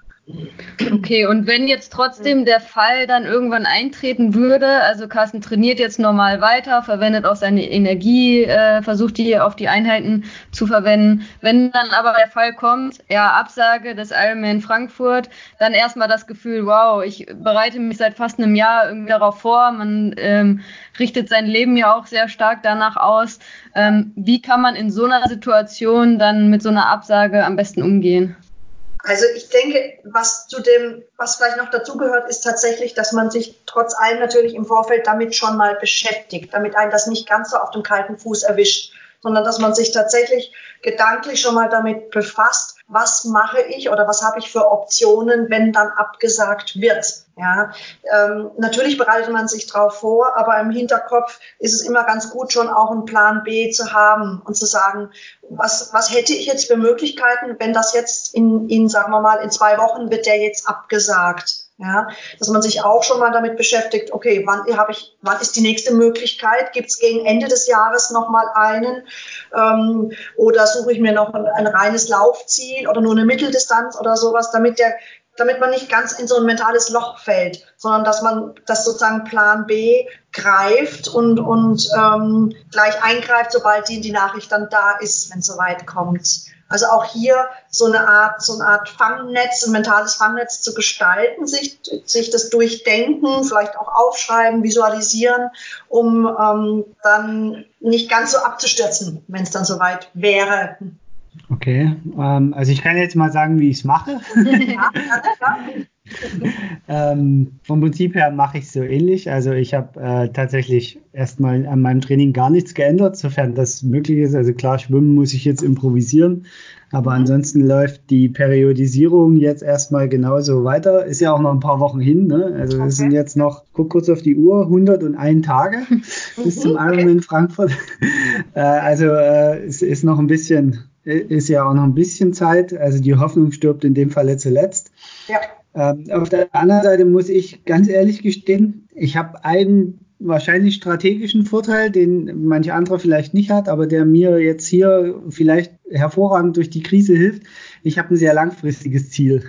Okay, und wenn jetzt trotzdem der Fall dann irgendwann eintreten würde, also Carsten trainiert jetzt normal weiter, verwendet auch seine Energie, äh, versucht die auf die Einheiten zu verwenden. Wenn dann aber der Fall kommt, ja, Absage des Ironman Frankfurt, dann erstmal das Gefühl, wow, ich bereite mich seit fast einem Jahr irgendwie darauf vor, man ähm, richtet sein Leben ja auch sehr stark danach aus. Ähm, wie kann man in so einer Situation dann mit so einer Absage am besten umgehen? Also ich denke, was zu dem, was vielleicht noch dazugehört, ist tatsächlich, dass man sich trotz allem natürlich im Vorfeld damit schon mal beschäftigt, damit einen das nicht ganz so auf dem kalten Fuß erwischt, sondern dass man sich tatsächlich gedanklich schon mal damit befasst, was mache ich oder was habe ich für Optionen, wenn dann abgesagt wird. Ja, ähm, natürlich bereitet man sich darauf vor, aber im Hinterkopf ist es immer ganz gut, schon auch einen Plan B zu haben und zu sagen, was, was hätte ich jetzt für Möglichkeiten, wenn das jetzt in, in, sagen wir mal, in zwei Wochen wird der jetzt abgesagt. Ja, dass man sich auch schon mal damit beschäftigt, okay, wann habe ich, wann ist die nächste Möglichkeit? Gibt es gegen Ende des Jahres noch mal einen? Ähm, oder suche ich mir noch ein, ein reines Laufziel oder nur eine Mitteldistanz oder sowas, damit der damit man nicht ganz in so ein mentales Loch fällt, sondern dass man das sozusagen Plan B greift und, und ähm, gleich eingreift, sobald die, die Nachricht dann da ist, wenn es soweit kommt. Also auch hier so eine Art, so eine Art Fangnetz, ein mentales Fangnetz zu gestalten, sich, sich das durchdenken, vielleicht auch aufschreiben, visualisieren, um ähm, dann nicht ganz so abzustürzen, wenn es dann soweit wäre. Okay, ähm, also ich kann jetzt mal sagen, wie ich es mache. <laughs> <laughs> ähm, vom Prinzip her mache ich es so ähnlich. Also ich habe äh, tatsächlich erstmal an meinem Training gar nichts geändert, sofern das möglich ist. Also klar, schwimmen muss ich jetzt improvisieren, aber mhm. ansonsten läuft die Periodisierung jetzt erstmal genauso weiter. Ist ja auch noch ein paar Wochen hin. Ne? Also okay. wir sind jetzt noch, guck kurz auf die Uhr, 101 Tage <laughs> bis zum Ironman in Frankfurt. äh, also äh, es ist noch ein bisschen ist ja auch noch ein bisschen Zeit. Also die Hoffnung stirbt in dem Falle zuletzt. Ja. Ähm, auf der anderen Seite muss ich ganz ehrlich gestehen, ich habe einen wahrscheinlich strategischen Vorteil, den manche andere vielleicht nicht hat, aber der mir jetzt hier vielleicht hervorragend durch die Krise hilft. Ich habe ein sehr langfristiges Ziel.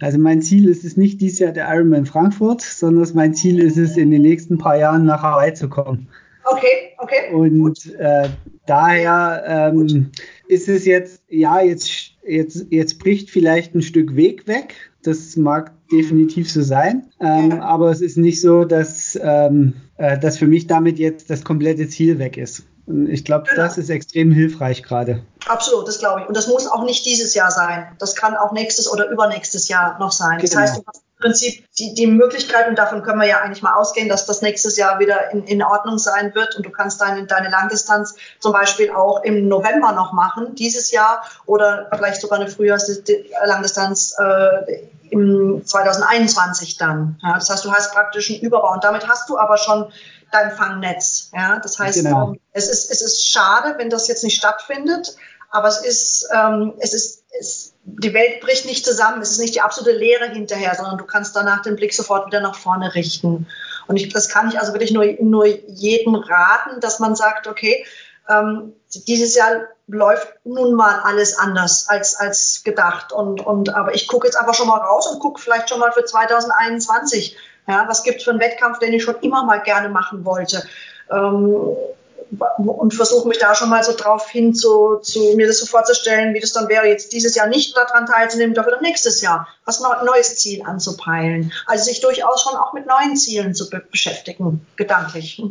Also mein Ziel ist es nicht dieses Jahr der Ironman Frankfurt, sondern mein Ziel ist es, in den nächsten paar Jahren nach Hawaii zu kommen. Okay, okay. Und äh, daher ähm, ist es jetzt, ja, jetzt, jetzt, jetzt bricht vielleicht ein Stück Weg weg. Das mag definitiv so sein. Ähm, ja. Aber es ist nicht so, dass, ähm, äh, dass für mich damit jetzt das komplette Ziel weg ist. Und ich glaube, genau. das ist extrem hilfreich gerade. Absolut, das glaube ich. Und das muss auch nicht dieses Jahr sein. Das kann auch nächstes oder übernächstes Jahr noch sein. Das genau. heißt, du hast Prinzip die, die Möglichkeit, und davon können wir ja eigentlich mal ausgehen, dass das nächstes Jahr wieder in, in Ordnung sein wird und du kannst deine, deine Langdistanz zum Beispiel auch im November noch machen, dieses Jahr, oder vielleicht sogar eine Frühjahrs-Langdistanz äh, im 2021 dann. Ja, das heißt, du hast praktisch einen Überbau und damit hast du aber schon dein Fangnetz. Ja, das heißt, genau. ähm, es, ist, es ist schade, wenn das jetzt nicht stattfindet, aber es ist, ähm, es ist, es, die Welt bricht nicht zusammen, es ist nicht die absolute Leere hinterher, sondern du kannst danach den Blick sofort wieder nach vorne richten. Und ich, das kann ich also wirklich nur, nur jedem raten, dass man sagt, okay, ähm, dieses Jahr läuft nun mal alles anders als, als gedacht. Und, und, aber ich gucke jetzt einfach schon mal raus und gucke vielleicht schon mal für 2021. Ja, was gibt es für einen Wettkampf, den ich schon immer mal gerne machen wollte? Ähm, und versuche mich da schon mal so drauf hin zu, zu mir das so vorzustellen, wie das dann wäre, jetzt dieses Jahr nicht daran teilzunehmen, dafür dann nächstes Jahr was neues Ziel anzupeilen. Also sich durchaus schon auch mit neuen Zielen zu be beschäftigen, gedanklich.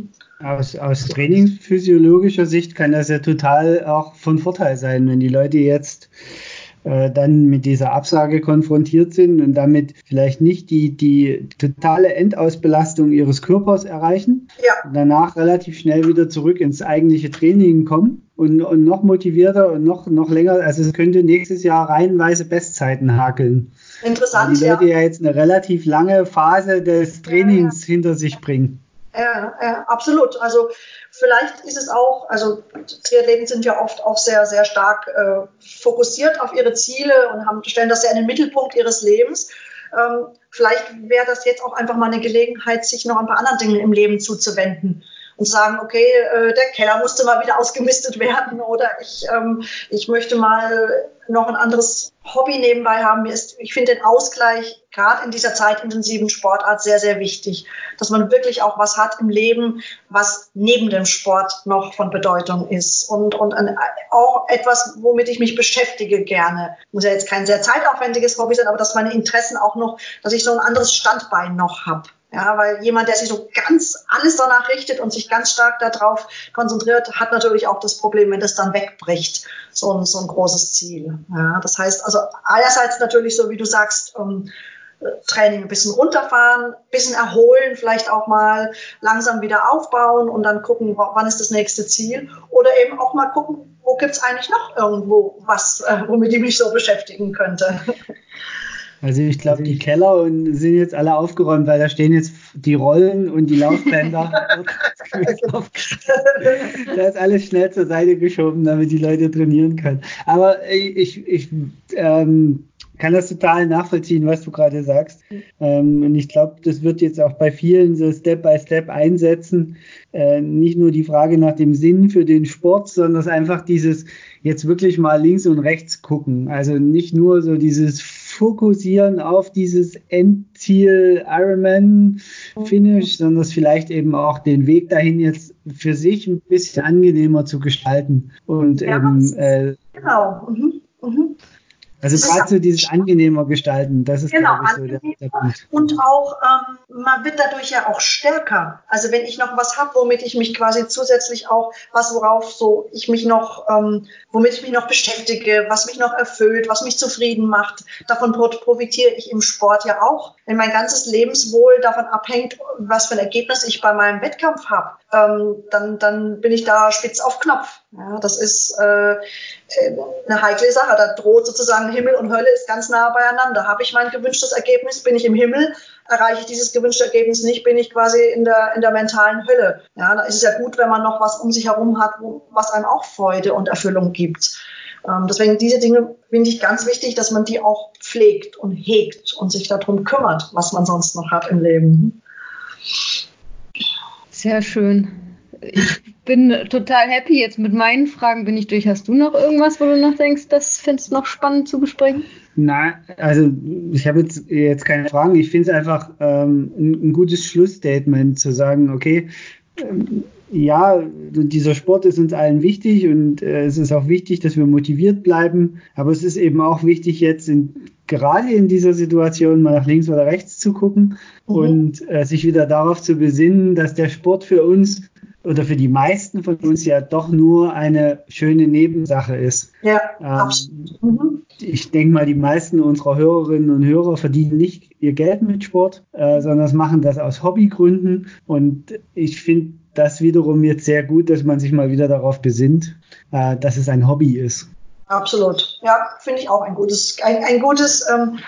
Aus, aus trainingsphysiologischer Sicht kann das ja total auch von Vorteil sein, wenn die Leute jetzt äh, dann mit dieser Absage konfrontiert sind und damit vielleicht nicht die, die totale Endausbelastung ihres Körpers erreichen, ja. danach relativ schnell wieder zurück ins eigentliche Training kommen und, und noch motivierter und noch, noch länger, also es könnte nächstes Jahr reihenweise Bestzeiten hakeln. Interessant. Die Leute ja. ja jetzt eine relativ lange Phase des Trainings ja, ja. hinter sich bringen. Ja, ja, absolut. Also vielleicht ist es auch, also Triathleten sind ja oft auch sehr, sehr stark äh, fokussiert auf ihre Ziele und haben, stellen das ja in den Mittelpunkt ihres Lebens. Ähm, vielleicht wäre das jetzt auch einfach mal eine Gelegenheit, sich noch ein paar anderen Dingen im Leben zuzuwenden und sagen, okay, äh, der Keller musste mal wieder ausgemistet werden oder ich, ähm, ich möchte mal noch ein anderes Hobby nebenbei haben. Mir ist, ich finde den Ausgleich gerade in dieser zeitintensiven Sportart sehr, sehr wichtig, dass man wirklich auch was hat im Leben, was neben dem Sport noch von Bedeutung ist und, und ein, auch etwas, womit ich mich beschäftige gerne. Muss ja jetzt kein sehr zeitaufwendiges Hobby sein, aber dass meine Interessen auch noch, dass ich so ein anderes Standbein noch habe. Ja, weil jemand, der sich so ganz alles danach richtet und sich ganz stark darauf konzentriert, hat natürlich auch das Problem, wenn das dann wegbricht, so ein, so ein großes Ziel. Ja, das heißt also einerseits natürlich so, wie du sagst, um, ähm, Training ein bisschen runterfahren, ein bisschen erholen, vielleicht auch mal langsam wieder aufbauen und dann gucken, wann ist das nächste Ziel. Oder eben auch mal gucken, wo gibt's eigentlich noch irgendwo was, äh, womit ich mich so beschäftigen könnte. <laughs> Also ich glaube, die Keller sind jetzt alle aufgeräumt, weil da stehen jetzt die Rollen und die Laufbänder. <laughs> <laughs> da ist alles schnell zur Seite geschoben, damit die Leute trainieren können. Aber ich, ich ähm, kann das total nachvollziehen, was du gerade sagst. Ähm, und ich glaube, das wird jetzt auch bei vielen so Step by Step einsetzen. Äh, nicht nur die Frage nach dem Sinn für den Sport, sondern einfach dieses jetzt wirklich mal links und rechts gucken. Also nicht nur so dieses fokussieren auf dieses Endziel Ironman Finish, sondern es vielleicht eben auch den Weg dahin jetzt für sich ein bisschen angenehmer zu gestalten und ja, eben äh, genau. Mhm. Mhm. Also gerade so dieses angenehmer gestalten, das ist genau, ich, so der, der, Punkt. Und auch, ähm, man wird dadurch ja auch stärker. Also wenn ich noch was habe, womit ich mich quasi zusätzlich auch, was worauf so ich mich noch, ähm, womit ich mich noch beschäftige, was mich noch erfüllt, was mich zufrieden macht, davon profitiere ich im Sport ja auch. Wenn mein ganzes Lebenswohl davon abhängt, was für ein Ergebnis ich bei meinem Wettkampf habe, ähm, dann, dann bin ich da spitz auf Knopf. Ja, das ist äh, eine heikle Sache. Da droht sozusagen Himmel und Hölle ist ganz nah beieinander. Habe ich mein gewünschtes Ergebnis, bin ich im Himmel. Erreiche ich dieses gewünschte Ergebnis nicht, bin ich quasi in der, in der mentalen Hölle. Ja, da ist es ja gut, wenn man noch was um sich herum hat, wo, was einem auch Freude und Erfüllung gibt. Ähm, deswegen diese Dinge finde ich ganz wichtig, dass man die auch pflegt und hegt und sich darum kümmert, was man sonst noch hat im Leben. Sehr schön ich bin total happy. Jetzt mit meinen Fragen bin ich durch. Hast du noch irgendwas, wo du noch denkst, das findest du noch spannend zu besprechen? Nein, also ich habe jetzt, jetzt keine Fragen. Ich finde es einfach ähm, ein, ein, gutes Schlussstatement zu sagen, okay, ähm, ja, dieser Sport ist uns allen wichtig und äh, es ist auch wichtig, dass wir motiviert bleiben. Aber es ist eben auch wichtig, jetzt in, gerade in dieser Situation mal nach links oder rechts zu gucken mhm. und äh, sich wieder darauf zu besinnen, dass der Sport für uns oder für die meisten von uns ja doch nur eine schöne Nebensache ist. Ja, ähm, absolut. Mhm. Ich denke mal, die meisten unserer Hörerinnen und Hörer verdienen nicht ihr Geld mit Sport, äh, sondern das machen das aus Hobbygründen. Und ich finde das wiederum jetzt sehr gut, dass man sich mal wieder darauf besinnt, äh, dass es ein Hobby ist. Absolut. Ja, finde ich auch ein gutes, ein, ein gutes ähm,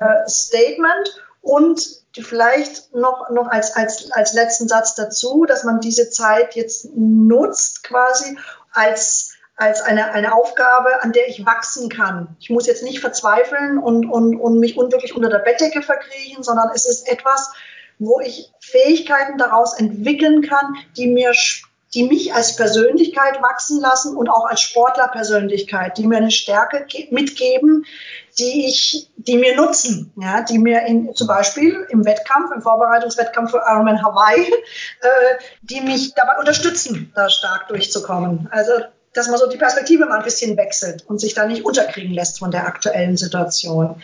äh, Statement. Und vielleicht noch, noch als, als, als letzten Satz dazu, dass man diese Zeit jetzt nutzt quasi als, als eine, eine Aufgabe, an der ich wachsen kann. Ich muss jetzt nicht verzweifeln und, und, und mich unwirklich unter der Bettdecke verkriechen, sondern es ist etwas, wo ich Fähigkeiten daraus entwickeln kann, die mir die mich als Persönlichkeit wachsen lassen und auch als Sportlerpersönlichkeit, die mir eine Stärke mitgeben, die ich, die mir nutzen, ja, die mir in, zum Beispiel im Wettkampf, im Vorbereitungswettkampf für Ironman Hawaii, äh, die mich dabei unterstützen, da stark durchzukommen. Also, dass man so die Perspektive mal ein bisschen wechselt und sich da nicht unterkriegen lässt von der aktuellen Situation,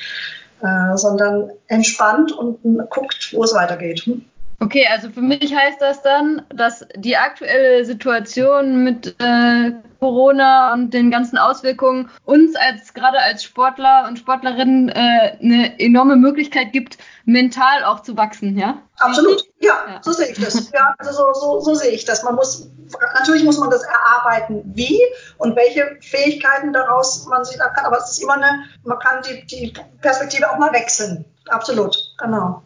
äh, sondern entspannt und guckt, wo es weitergeht. Hm? Okay, also für mich heißt das dann, dass die aktuelle Situation mit äh, Corona und den ganzen Auswirkungen uns als gerade als Sportler und Sportlerinnen äh, eine enorme Möglichkeit gibt, mental auch zu wachsen, ja? Absolut, ja, ja. so sehe ich das. Ja, also so, so, so sehe ich das. Man muss natürlich muss man das erarbeiten, wie und welche Fähigkeiten daraus man sich da kann, aber es ist immer eine, man kann die, die Perspektive auch mal wechseln. Absolut, genau.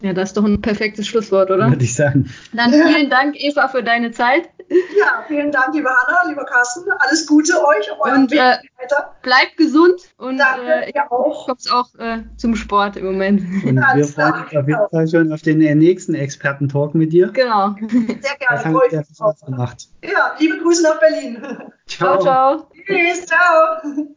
Ja, das ist doch ein perfektes Schlusswort, oder? Würde ich sagen. Dann vielen Dank, Eva, für deine Zeit. Ja, vielen Dank, liebe Hanna, lieber Carsten. Alles Gute euch auf eurem und, Weg äh, weiter. Bleibt gesund und Danke, äh, ja auch. kommst auch äh, zum Sport im Moment. Und wir freuen uns auf jeden Fall schon auf den äh, nächsten Experten-Talk mit dir. Genau. Sehr gerne. Hat sehr Spaß gemacht. Ja, liebe Grüße nach Berlin. Ciao, ciao. ciao. Tschüss, ciao.